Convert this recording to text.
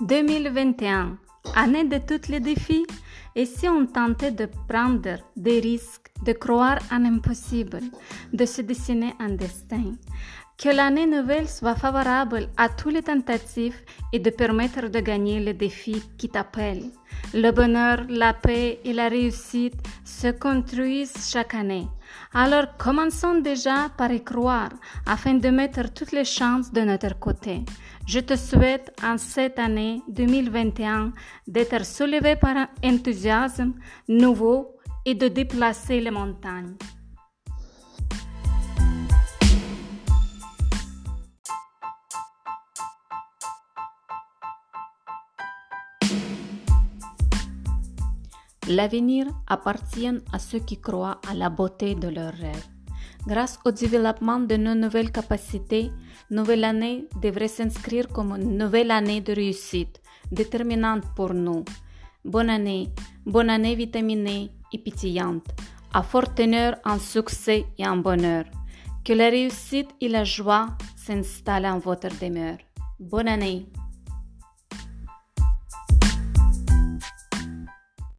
2021, année de tous les défis, et si on tentait de prendre des risques, de croire en impossible, de se dessiner un destin, que l'année nouvelle soit favorable à tous les tentatives et de permettre de gagner les défis qui t'appellent. Le bonheur, la paix et la réussite se construisent chaque année. Alors commençons déjà par y croire afin de mettre toutes les chances de notre côté. Je te souhaite en cette année 2021 d'être soulevé par un enthousiasme nouveau et de déplacer les montagnes. L'avenir appartient à ceux qui croient à la beauté de leurs rêves. Grâce au développement de nos nouvelles capacités, nouvelle année devrait s'inscrire comme une nouvelle année de réussite, déterminante pour nous. Bonne année, bonne année vitaminée et pétillante, à fort teneur en succès et en bonheur. Que la réussite et la joie s'installent en votre demeure. Bonne année.